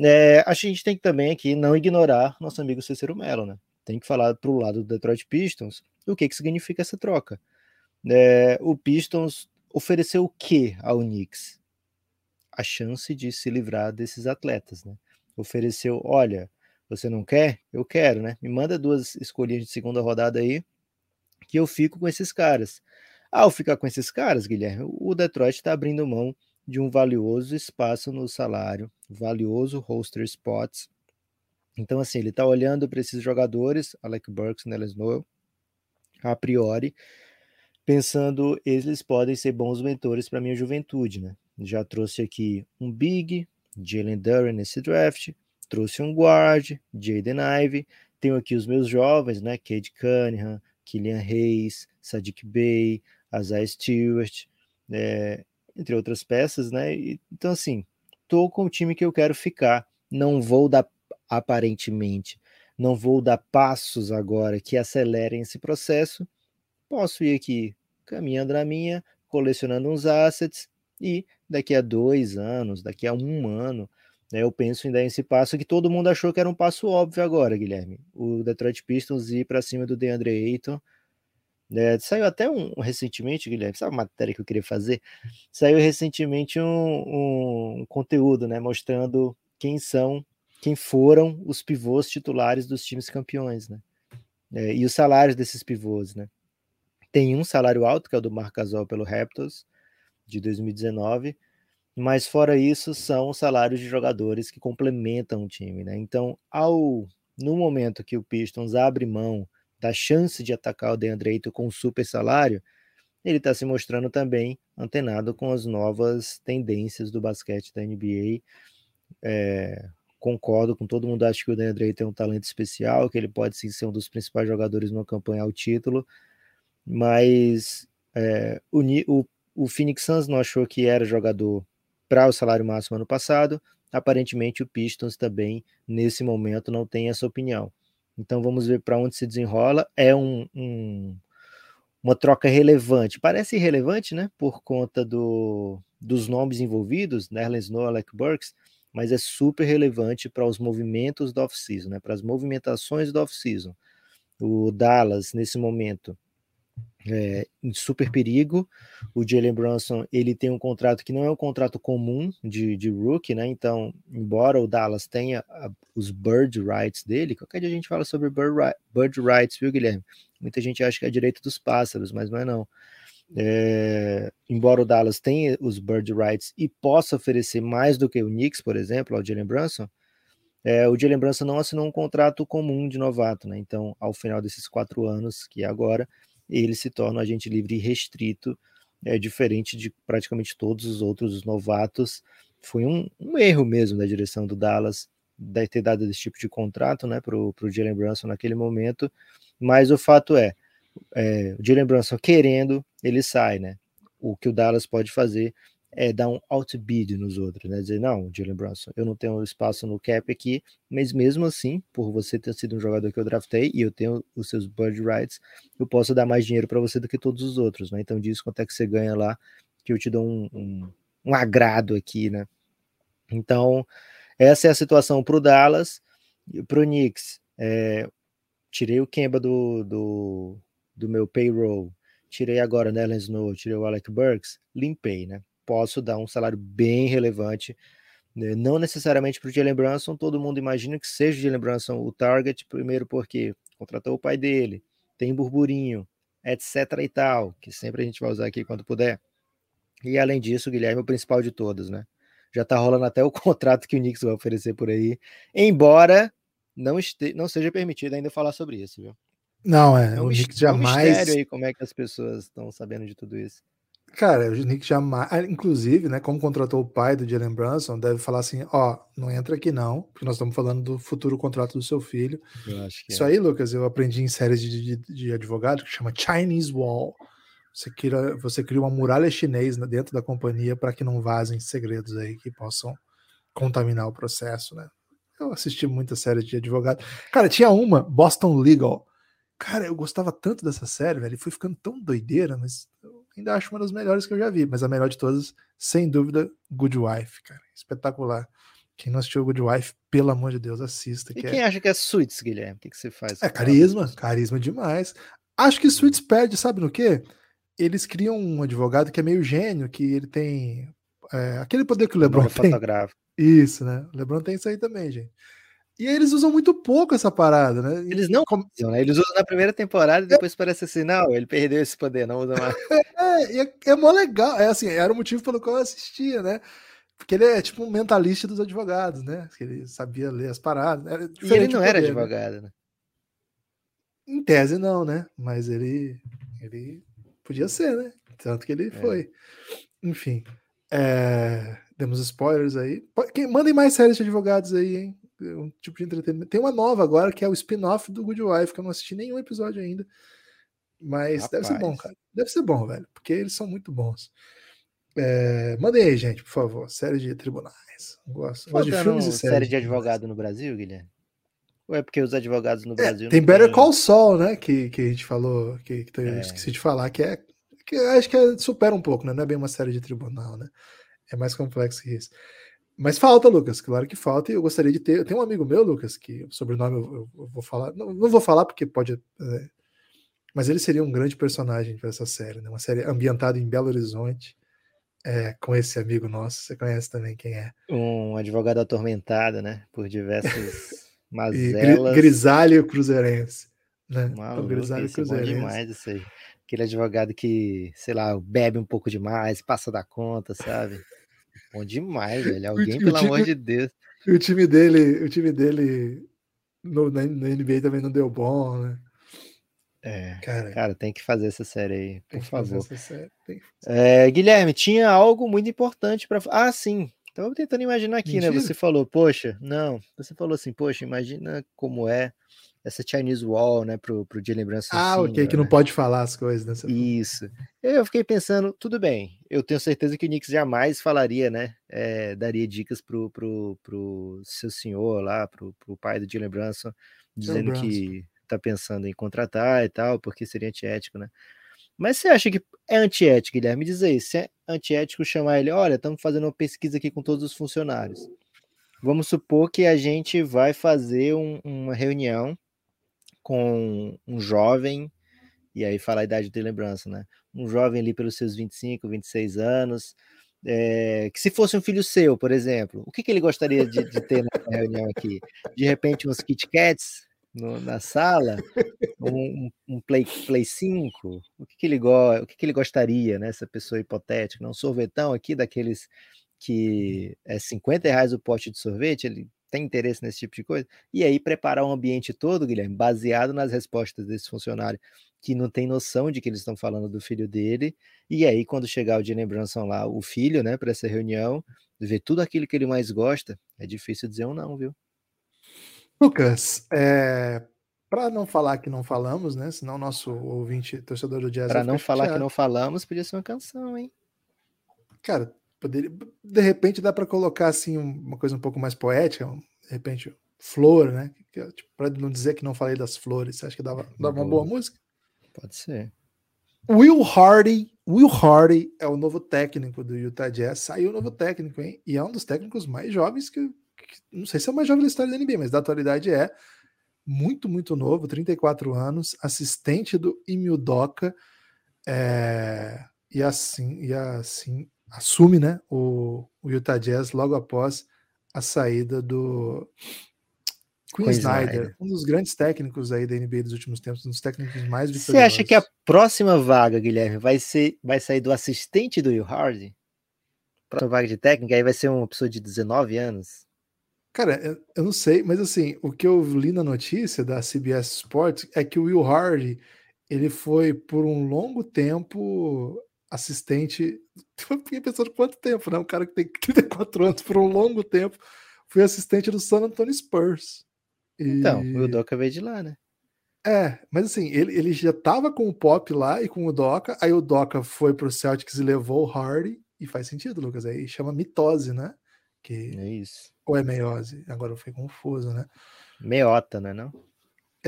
[SPEAKER 3] é, acho que a gente tem que também aqui não ignorar nosso amigo Cícero Melo, né? Tem que falar pro lado do Detroit Pistons o que, que significa essa troca. É, o Pistons ofereceu o que ao Knicks? A chance de se livrar desses atletas, né? Ofereceu, olha, você não quer? Eu quero, né? Me manda duas escolhas de segunda rodada aí, que eu fico com esses caras. Ao ficar com esses caras, Guilherme, o Detroit está abrindo mão de um valioso espaço no salário, valioso roster spots, Então, assim, ele está olhando para esses jogadores, Alec Burks, Nellis Noel, a priori, pensando eles podem ser bons mentores para minha juventude, né? Já trouxe aqui um big, Jalen Duran nesse draft, trouxe um guard, Jaden Ive, tenho aqui os meus jovens, né? Cade Cunningham, Killian Hayes, Sadiq Bey, Isaiah Stewart, é, entre outras peças, né? Então, assim, tô com o time que eu quero ficar. Não vou dar, aparentemente, não vou dar passos agora que acelerem esse processo. Posso ir aqui caminhando na minha, colecionando uns assets e daqui a dois anos, daqui a um ano, né, eu penso em dar esse passo que todo mundo achou que era um passo óbvio agora, Guilherme. O Detroit Pistons ir para cima do DeAndre Ayton é, saiu até um, um, recentemente, Guilherme, sabe a matéria que eu queria fazer? Saiu recentemente um, um, conteúdo, né, mostrando quem são, quem foram os pivôs titulares dos times campeões, né? É, e os salários desses pivôs, né? Tem um salário alto, que é o do Marc Gasol pelo Raptors, de 2019, mas fora isso, são salários de jogadores que complementam o time, né? Então, ao no momento que o Pistons abre mão da chance de atacar o DeAndre Ayton com super salário, ele está se mostrando também antenado com as novas tendências do basquete da NBA. É, concordo com todo mundo, acho que o DeAndre Ayton é um talento especial, que ele pode sim ser um dos principais jogadores numa campanha ao título, mas é, o, o, o Phoenix Suns não achou que era jogador para o salário máximo ano passado, aparentemente o Pistons também, nesse momento, não tem essa opinião. Então vamos ver para onde se desenrola. É um, um, uma troca relevante. Parece irrelevante, né? Por conta do, dos nomes envolvidos, Nerlens Noah, Alec Burks, mas é super relevante para os movimentos da off-season, né? Para as movimentações da off-season. O Dallas, nesse momento, é, em super perigo. O Jalen Brunson ele tem um contrato que não é um contrato comum de, de rookie, né? Então, embora o Dallas tenha a, os bird rights dele, qualquer dia a gente fala sobre bird, bird rights, viu, Guilherme? Muita gente acha que é direito dos pássaros, mas não é não. É, embora o Dallas tenha os bird rights e possa oferecer mais do que o Knicks, por exemplo, ao Jalen Brunson, é, o Jalen Brunson não assinou um contrato comum de novato, né? Então, ao final desses quatro anos, que é agora, ele se torna um agente livre restrito, é, diferente de praticamente todos os outros novatos. Foi um, um erro mesmo da direção do Dallas de ter dado esse tipo de contrato né, para o Jalen Brunson naquele momento, mas o fato é, é o Jalen Brunson querendo, ele sai, né? O que o Dallas pode fazer é dar um outbid nos outros, né? Dizer, não, Jalen Brunson, eu não tenho espaço no cap aqui, mas mesmo assim, por você ter sido um jogador que eu draftei e eu tenho os seus bird rights, eu posso dar mais dinheiro para você do que todos os outros, né? Então diz quanto é que você ganha lá, que eu te dou um, um, um agrado aqui, né? Então, essa é a situação para o Dallas, para o Knicks, é, tirei o Kemba do, do, do meu payroll, tirei agora o Nellen Snow, tirei o Alec Burks, limpei, né? Posso dar um salário bem relevante. Né? Não necessariamente para o Jalen Brunson, todo mundo imagina que seja o Jalen Brunson o target, primeiro porque contratou o pai dele, tem burburinho, etc e tal, que sempre a gente vai usar aqui quando puder. E além disso, o Guilherme é o principal de todos, né? Já tá rolando até o contrato que o Knicks vai oferecer por aí, embora não, este, não seja permitido ainda falar sobre isso, viu?
[SPEAKER 2] Não, é, é um o Knicks jamais... É um
[SPEAKER 3] mistério aí como é que as pessoas estão sabendo de tudo isso.
[SPEAKER 2] Cara, o Nick jamais. Ah, inclusive, né, como contratou o pai do Jalen Brunson, deve falar assim: ó, não entra aqui não, porque nós estamos falando do futuro contrato do seu filho. Isso é. aí, Lucas, eu aprendi em séries de, de, de advogado que chama Chinese Wall. Você cria, você cria uma muralha chinês dentro da companhia para que não vazem segredos aí que possam contaminar o processo, né? Eu assisti muitas séries de advogado. Cara, tinha uma, Boston Legal. Cara, eu gostava tanto dessa série, velho. Foi ficando tão doideira, mas ainda acho uma das melhores que eu já vi, mas a melhor de todas, sem dúvida, Good Wife, cara. Espetacular. Quem não assistiu Good Wife, pelo amor de Deus, assista.
[SPEAKER 3] E que quem é... acha que é Suits, Guilherme? O que, que você faz?
[SPEAKER 2] É carisma, carisma demais. Acho que Suits perde, sabe no quê? Eles criam um advogado que é meio gênio, que ele tem é, aquele poder que o LeBron tem. Isso, né? O LeBron tem isso aí também, gente. E eles usam muito pouco essa parada, né?
[SPEAKER 3] Eles não como... né? Eles usam na primeira temporada e depois é... parece assim, não, ele perdeu esse poder, não usa mais.
[SPEAKER 2] é, é, é mó legal. É assim, era o motivo pelo qual eu assistia, né? Porque ele é tipo um mentalista dos advogados, né? Que ele sabia ler as paradas.
[SPEAKER 3] e ele não era né? advogado, né?
[SPEAKER 2] Em tese, não, né? Mas ele, ele podia ser, né? Tanto que ele é. foi. Enfim. É... Demos spoilers aí. Quem, mandem mais séries de advogados aí, hein? Um tipo de entretenimento. Tem uma nova agora que é o spin-off do Good Wife, que eu não assisti nenhum episódio ainda. Mas Rapaz. deve ser bom, cara. Deve ser bom, velho. Porque eles são muito bons. É, mandem aí, gente, por favor. Série de tribunais. Gosto, gosto
[SPEAKER 3] de filmes e séries. Série de advogado no Brasil, Guilherme? Ou é porque os advogados no é, Brasil.
[SPEAKER 2] tem Better tem... Call Saul, né? Que, que a gente falou, que, que eu é. esqueci de falar, que é. Que acho que é, supera um pouco, né? Não é bem uma série de tribunal, né? É mais complexo que isso. Mas falta, Lucas, claro que falta, e eu gostaria de ter. Eu tenho um amigo meu, Lucas, que o sobrenome eu, eu vou falar. Não, não, vou falar porque pode. É, mas ele seria um grande personagem para essa série, né? Uma série ambientada em Belo Horizonte é, com esse amigo nosso. Você conhece também quem é?
[SPEAKER 3] Um advogado atormentado, né? Por diversas mazelas.
[SPEAKER 2] grisalho cruzeirense. Né?
[SPEAKER 3] Maluco, o grisalho cruzeirense. É demais isso aí. Aquele advogado que, sei lá, bebe um pouco demais, passa da conta, sabe? Bom demais, velho. Alguém, pelo time, amor de Deus.
[SPEAKER 2] O time dele, o time dele no, na, na NBA também não deu bom, né?
[SPEAKER 3] É, cara, cara, tem que fazer essa série aí, por favor. É, Guilherme, tinha algo muito importante para. Ah, sim. Estava tentando imaginar aqui? Mentira. né? Você falou, poxa, não. Você falou assim, poxa, imagina como é essa Chinese Wall, né, pro, pro de lembrança.
[SPEAKER 2] Ah, ok, que não né? pode falar as coisas, né?
[SPEAKER 3] Isso. Eu fiquei pensando, tudo bem, eu tenho certeza que o Knicks jamais falaria, né, é, daria dicas pro, pro, pro seu senhor lá, pro, pro pai do Jalen Brunson, dizendo que tá pensando em contratar e tal, porque seria antiético, né? Mas você acha que é antiético, Guilherme? Me diz aí, se é antiético chamar ele, olha, estamos fazendo uma pesquisa aqui com todos os funcionários. Vamos supor que a gente vai fazer um, uma reunião com um jovem, e aí fala a idade de lembrança, né? Um jovem ali pelos seus 25, 26 anos, é, que se fosse um filho seu, por exemplo, o que, que ele gostaria de, de ter na reunião aqui? De repente, uns Kit Kats, no, na sala, um, um, Play, Play 5, o que, que ele go, o que, que ele gostaria, né? Essa pessoa hipotética, né? um sorvetão aqui daqueles que é 50 reais o pote de sorvete, ele tem interesse nesse tipo de coisa? E aí preparar um ambiente todo, Guilherme, baseado nas respostas desse funcionário que não tem noção de que eles estão falando do filho dele, e aí quando chegar o Jalen Brunson lá, o filho, né, para essa reunião, ver tudo aquilo que ele mais gosta, é difícil dizer um não, viu?
[SPEAKER 2] Lucas, é, para não falar que não falamos, né? Senão nosso ouvinte, torcedor do jazz.
[SPEAKER 3] Para não falar que não falamos, podia ser uma canção, hein?
[SPEAKER 2] Cara, poderia, de repente dá para colocar assim uma coisa um pouco mais poética, de repente flor, né? Tipo, para não dizer que não falei das flores, você acha que dava, dava uma boa música?
[SPEAKER 3] Pode ser.
[SPEAKER 2] Will Hardy, Will Hardy é o novo técnico do Utah Jazz. Saiu o novo técnico, hein? E é um dos técnicos mais jovens que, não sei se é o mais jovem da história da NBA, mas da atualidade é muito, muito novo, 34 anos, assistente do Emil Doca, é, e assim, e assim assume né, o, o Utah Jazz logo após a saída do Queen, Snyder, Snyder, um dos grandes técnicos aí da NBA dos últimos tempos, um dos técnicos mais vitoriosos.
[SPEAKER 3] Você acha que a próxima vaga, Guilherme, vai ser vai sair do assistente do Will Hardy? Próxima vaga de técnica aí vai ser uma pessoa de 19 anos?
[SPEAKER 2] Cara, eu não sei, mas assim, o que eu li na notícia da CBS Sports é que o Will Hardy ele foi por um longo tempo assistente. Eu fiquei pensando quanto tempo, né? Um cara que tem 34 anos por um longo tempo foi assistente do San Antonio Spurs.
[SPEAKER 3] E... Então, o Doca veio de lá, né?
[SPEAKER 2] É, mas assim, ele, ele já tava com o Pop lá e com o Doca, aí o Doca foi pro Celtics e levou o Hardy, e faz sentido, Lucas, aí chama mitose, né? Que...
[SPEAKER 3] É isso.
[SPEAKER 2] Ou é meiose? Agora eu fiquei confuso, né?
[SPEAKER 3] Meota, né? Não?
[SPEAKER 2] É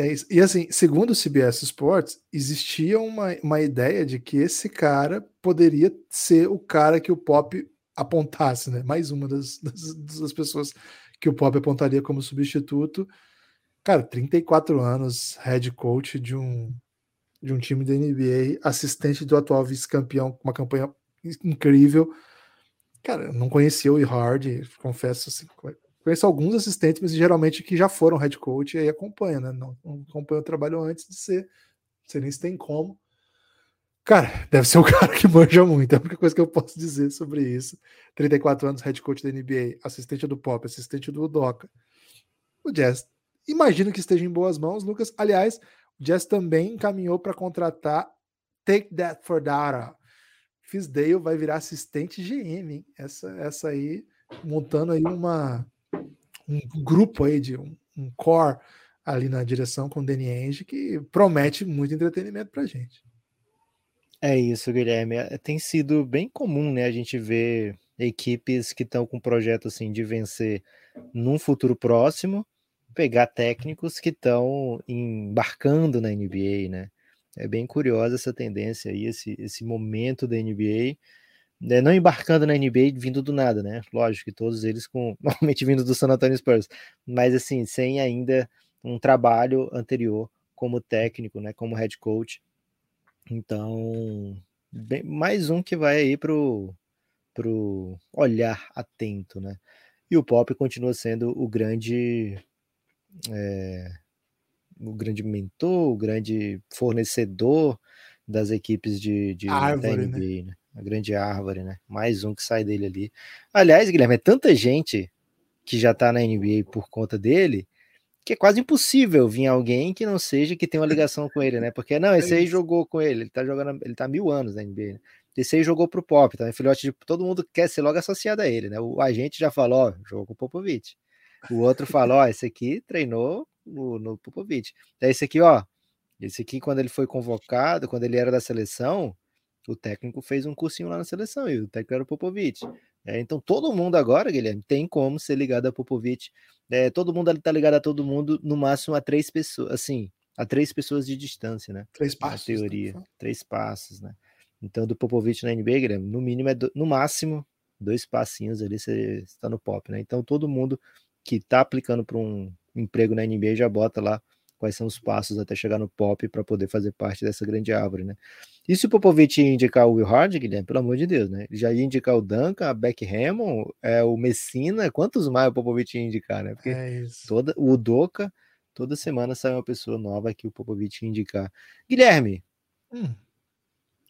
[SPEAKER 2] isso. E assim, segundo o CBS Sports, existia uma, uma ideia de que esse cara poderia ser o cara que o Pop apontasse, né? Mais uma das, das, das pessoas que o Pop apontaria como substituto. Cara, 34 anos, head coach de um, de um time da NBA, assistente do atual vice-campeão, com uma campanha incrível. Cara, não conhecia o Hard, confesso assim. Conheço alguns assistentes, mas geralmente que já foram head coach e aí acompanha, né? Não, não acompanha o trabalho antes de ser. Não sei nem se tem como. Cara, deve ser o cara que manja muito. É a única coisa que eu posso dizer sobre isso. 34 anos, head coach da NBA, assistente do Pop, assistente do Doca. O Jazz, imagino que esteja em boas mãos, Lucas. Aliás, o Jazz também encaminhou para contratar Take That for Data. Fisdale vai virar assistente GM, hein? Essa, essa aí, montando aí uma, um grupo aí de um, um core ali na direção com o Danny Ainge, que promete muito entretenimento pra gente.
[SPEAKER 3] É isso, Guilherme. É, tem sido bem comum, né, a gente ver equipes que estão com um projeto assim de vencer num futuro próximo, pegar técnicos que estão embarcando na NBA, né? É bem curiosa essa tendência aí, esse, esse momento da NBA, né? não embarcando na NBA vindo do nada, né? Lógico que todos eles com normalmente vindo do San Antonio Spurs, mas assim, sem ainda um trabalho anterior como técnico, né, como head coach. Então, bem, mais um que vai aí pro pro olhar atento, né? E o Pop continua sendo o grande é, o grande mentor, o grande fornecedor das equipes de, de
[SPEAKER 2] árvore,
[SPEAKER 3] NBA, né? né? A grande árvore, né? Mais um que sai dele ali. Aliás, Guilherme, é tanta gente que já tá na NBA por conta dele que é quase impossível vir alguém que não seja que tenha uma ligação com ele, né? Porque não, esse aí jogou com ele, ele tá jogando, ele tá mil anos na NBA, né? Esse aí jogou pro Pop, tá? Filhote de todo mundo quer ser logo associado a ele, né? O agente já falou, ó, jogou com o Popovich. O outro falou, ó, esse aqui treinou no, no Popovich. Daí esse aqui, ó, esse aqui quando ele foi convocado, quando ele era da seleção, o técnico fez um cursinho lá na seleção e o técnico era o Popovich. É, então todo mundo agora, Guilherme, tem como ser ligado a Popovich. É, todo mundo está ligado a todo mundo, no máximo a três pessoas, assim, a três pessoas de distância, né?
[SPEAKER 2] Três passos.
[SPEAKER 3] Na teoria, né? três passos, né? Então do Popovich na NBA, Guilherme, no mínimo é do, no máximo dois passinhos ali você está no pop, né? Então todo mundo que está aplicando para um emprego na NBA já bota lá quais são os passos até chegar no pop para poder fazer parte dessa grande árvore, né? E se o Popovich indicar o Will Hard, Guilherme, pelo amor de Deus, né? Ele já ia indicar o Duncan, a Beck Hammond, é, o Messina, quantos mais o Popovich ia indicar, né?
[SPEAKER 2] Porque é
[SPEAKER 3] toda, o Doca, toda semana sai uma pessoa nova que o Popovich ia indicar. Guilherme, hum.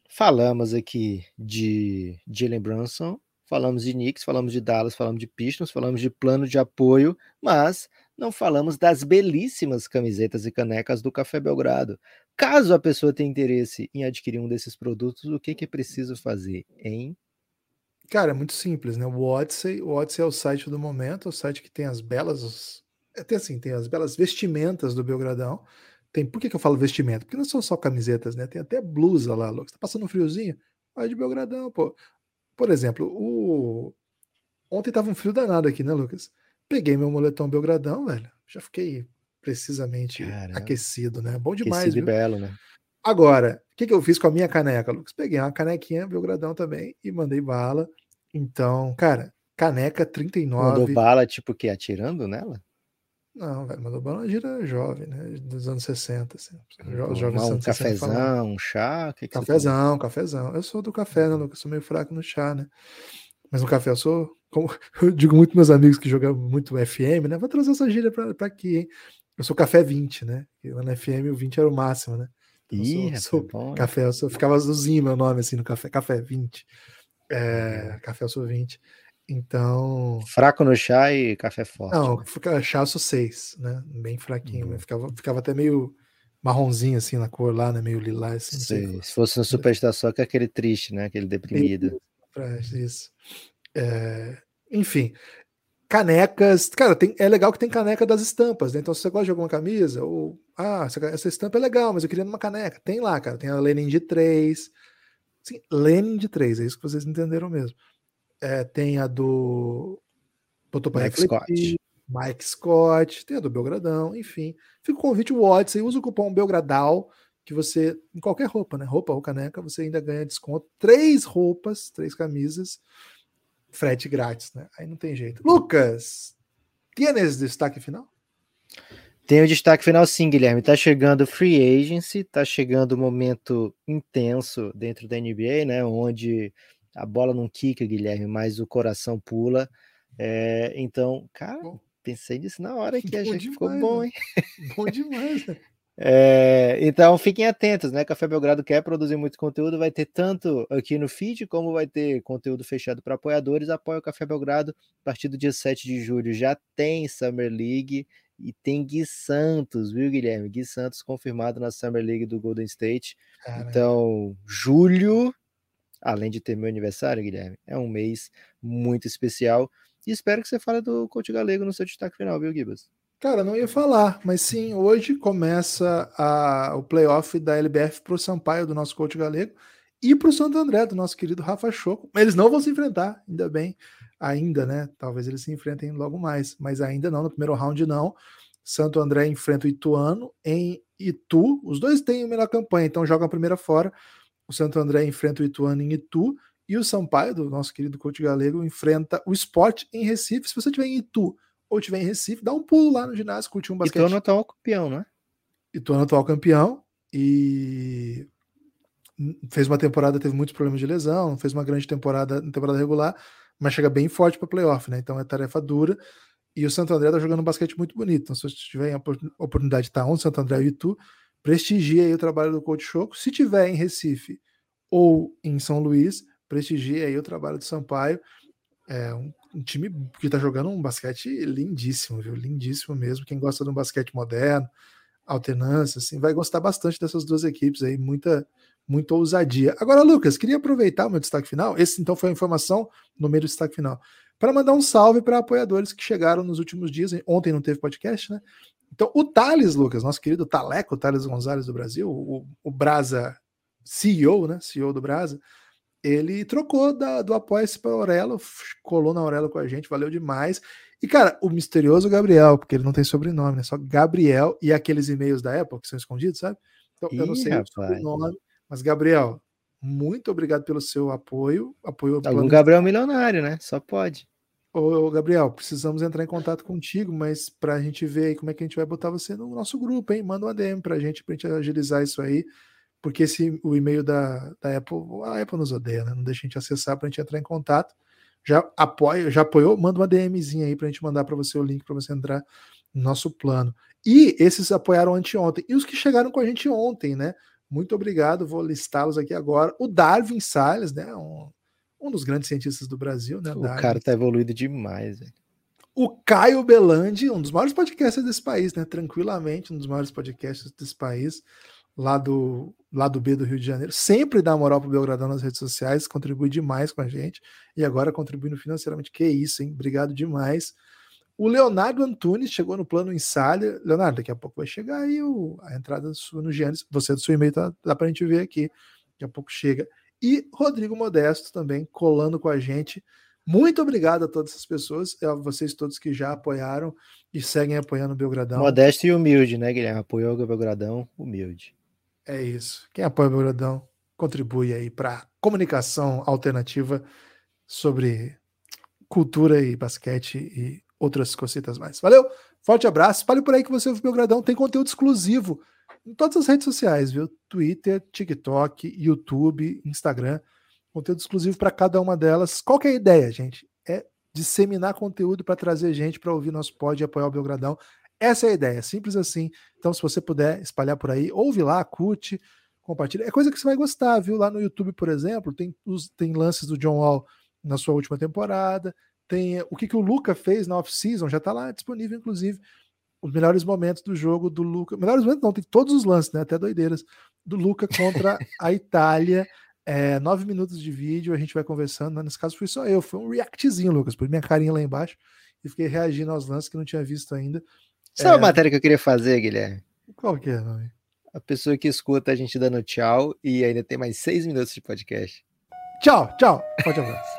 [SPEAKER 3] falamos aqui de Jalen Brunson, falamos de Knicks, falamos de Dallas, falamos de Pistons, falamos de plano de apoio, mas não falamos das belíssimas camisetas e canecas do Café Belgrado. Caso a pessoa tenha interesse em adquirir um desses produtos, o que, que é preciso fazer, hein?
[SPEAKER 2] Cara, é muito simples, né? O Odyssey, o Odyssey é o site do momento, é o site que tem as belas, até assim, tem as belas vestimentas do Belgradão. Tem, por que, que eu falo vestimenta? Porque não são só camisetas, né? Tem até blusa lá, Lucas. Tá passando um friozinho? Vai de Belgradão, pô. Por exemplo, o ontem tava um frio danado aqui, né, Lucas? Peguei meu moletom Belgradão, velho. Já fiquei precisamente Caramba. aquecido, né? Bom demais, aquecido
[SPEAKER 3] viu? belo, né?
[SPEAKER 2] Agora, o que, que eu fiz com a minha caneca, Lucas? Peguei uma canequinha Belgradão também e mandei bala. Então, cara, caneca 39.
[SPEAKER 3] Mandou bala, tipo, que atirando nela?
[SPEAKER 2] Não, velho, mandou bala gira jovem, né? Dos anos 60, assim.
[SPEAKER 3] Jo jovem um cafezão, um chá? Que que
[SPEAKER 2] cafezão, cafezão. Eu sou do café, né, Lucas? Sou meio fraco no chá, né? Mas no café eu sou como eu digo muito meus amigos que jogam muito FM, né? Vou trazer essa gíria para aqui, hein? Eu sou café 20, né? E lá na FM o 20 era o máximo, né?
[SPEAKER 3] Então, Ih,
[SPEAKER 2] eu sou, sou café, eu sou, ficava azulzinho meu nome assim no café, café 20. É, café eu sou 20. Então.
[SPEAKER 3] Fraco no chá e café forte.
[SPEAKER 2] Não, né? chá eu sou 6, né? Bem fraquinho. Uhum. Ficava, ficava até meio marronzinho assim na cor lá, né? Meio lilás.
[SPEAKER 3] Assim, se fosse no Superstar só que é aquele triste, né? Aquele deprimido.
[SPEAKER 2] Isso. É, enfim, canecas. Cara, tem, é legal que tem caneca das estampas, né? Então, se você gosta de alguma camisa, ou ah, essa, essa estampa é legal, mas eu queria uma caneca. Tem lá, cara. Tem a Lenin de 3. Sim, Lenin de 3, é isso que vocês entenderam mesmo. É, tem a do.
[SPEAKER 3] Botou para Mike Scott.
[SPEAKER 2] Mike Scott, tem a do Belgradão, enfim. Fica o convite, o Odyssey, usa o cupom Belgradal, que você, em qualquer roupa, né? Roupa ou caneca, você ainda ganha desconto. Três roupas, três camisas frete grátis, né? Aí não tem jeito. Lucas, esse destaque final?
[SPEAKER 3] Tem o destaque final sim, Guilherme. Tá chegando free agency, tá chegando o um momento intenso dentro da NBA, né? Onde a bola não quica, Guilherme, mas o coração pula. É, então, cara, bom. pensei nisso na hora que a gente ficou bom, né? hein?
[SPEAKER 2] Bom demais, né?
[SPEAKER 3] É, então fiquem atentos, né? Café Belgrado quer produzir muito conteúdo, vai ter tanto aqui no feed, como vai ter conteúdo fechado para apoiadores. Apoia o Café Belgrado. A partir do dia 7 de julho já tem Summer League e tem Gui Santos, viu, Guilherme? Gui Santos confirmado na Summer League do Golden State. Caramba. Então, julho, além de ter meu aniversário, Guilherme, é um mês muito especial. E espero que você fale do Coach Galego no seu destaque final, viu, Gibas?
[SPEAKER 2] Cara, não ia falar, mas sim, hoje começa a, o playoff da LBF para o Sampaio, do nosso coach galego, e para o Santo André, do nosso querido Rafa Choco. Eles não vão se enfrentar, ainda bem, ainda, né? Talvez eles se enfrentem logo mais, mas ainda não, no primeiro round não. Santo André enfrenta o Ituano em Itu. Os dois têm a melhor campanha, então jogam a primeira fora. O Santo André enfrenta o Ituano em Itu. E o Sampaio, do nosso querido coach galego, enfrenta o Sport em Recife. Se você estiver em Itu ou estiver em Recife, dá um pulo lá no ginásio, curtir um basquete.
[SPEAKER 3] Ituano atual campeão, né?
[SPEAKER 2] Ituano atual campeão e fez uma temporada, teve muitos problemas de lesão, fez uma grande temporada, temporada regular, mas chega bem forte para playoff, né? Então é tarefa dura. E o Santo André tá jogando um basquete muito bonito. Então, se você tiver a oportunidade de estar onde Santo André e Itu, prestigie aí o trabalho do Coach Choco. Se tiver em Recife ou em São Luís, prestigie aí o trabalho do Sampaio. É um, um time que está jogando um basquete lindíssimo, viu? Lindíssimo mesmo. Quem gosta de um basquete moderno, alternância, assim, vai gostar bastante dessas duas equipes aí, muita, muita ousadia. Agora, Lucas, queria aproveitar o meu destaque final. Esse então foi a informação no meio do destaque final. Para mandar um salve para apoiadores que chegaram nos últimos dias. Ontem não teve podcast, né? Então, o Thales, Lucas, nosso querido Taleco, Thales Gonzalez do Brasil, o, o Brasa CEO, né? CEO do Brasa, ele trocou da, do Apoia-se para Aurelo, colou na Aurelo com a gente, valeu demais. E, cara, o misterioso Gabriel, porque ele não tem sobrenome, né? Só Gabriel e aqueles e-mails da Apple que são escondidos, sabe? Então, Ih, eu não sei rapaz. o sobrenome, mas, Gabriel, muito obrigado pelo seu apoio. apoio
[SPEAKER 3] Algum Gabriel milionário, né? Só pode.
[SPEAKER 2] Ô, Gabriel, precisamos entrar em contato contigo, mas para a gente ver aí como é que a gente vai botar você no nosso grupo, hein? Manda uma DM para a gente, para a gente agilizar isso aí porque esse, o e-mail da, da Apple, a Apple nos odeia, né? Não deixa a gente acessar para a gente entrar em contato. Já apoia, já apoiou, manda uma DMzinha aí para a gente mandar para você o link para você entrar no nosso plano. E esses apoiaram anteontem. E os que chegaram com a gente ontem, né? Muito obrigado, vou listá-los aqui agora. O Darwin Salles, né? Um, um dos grandes cientistas do Brasil, né?
[SPEAKER 3] O Darwin. cara tá evoluído demais, velho.
[SPEAKER 2] O Caio Belandi, um dos maiores podcasts desse país, né? Tranquilamente, um dos maiores podcasts desse país lá do lado B do Rio de Janeiro, sempre dá moral pro Belgradão nas redes sociais, contribui demais com a gente e agora contribuindo financeiramente. Que isso, hein? Obrigado demais. O Leonardo Antunes chegou no plano Insália. Leonardo, daqui a pouco vai chegar aí o, a entrada sua no Giannis. Você do seu e-mail tá, dá pra gente ver aqui. Daqui a pouco chega. E Rodrigo Modesto também colando com a gente. Muito obrigado a todas essas pessoas, a vocês todos que já apoiaram e seguem apoiando o Belgradão.
[SPEAKER 3] Modesto e humilde, né, Guilherme? Apoiou o Belgradão, humilde.
[SPEAKER 2] É isso. Quem apoia o Belgradão contribui aí para comunicação alternativa sobre cultura e basquete e outras cositas mais. Valeu, forte abraço. Espalhe por aí que você ouve o Belgradão. Tem conteúdo exclusivo em todas as redes sociais, viu? Twitter, TikTok, YouTube, Instagram. Conteúdo exclusivo para cada uma delas. Qual que é a ideia, gente? É disseminar conteúdo para trazer gente para ouvir nosso pod e apoiar o Belgradão. Essa é a ideia, simples assim. Então, se você puder espalhar por aí, ouve lá, curte, compartilha. É coisa que você vai gostar, viu? Lá no YouTube, por exemplo, tem, os, tem lances do John Wall na sua última temporada. Tem o que, que o Luca fez na off-season, já está lá disponível, inclusive. Os melhores momentos do jogo do Luca. Melhores momentos não, tem todos os lances, né? Até doideiras. Do Luca contra a Itália. É, nove minutos de vídeo, a gente vai conversando. Nesse caso, fui só eu. Foi um reactzinho, Lucas. Pus minha carinha lá embaixo e fiquei reagindo aos lances que não tinha visto ainda.
[SPEAKER 3] Sabe é... a matéria que eu queria fazer, Guilherme?
[SPEAKER 2] Qual que é, nome?
[SPEAKER 3] A pessoa que escuta a gente dando tchau e ainda tem mais seis minutos de podcast.
[SPEAKER 2] Tchau, tchau. Pode abraço.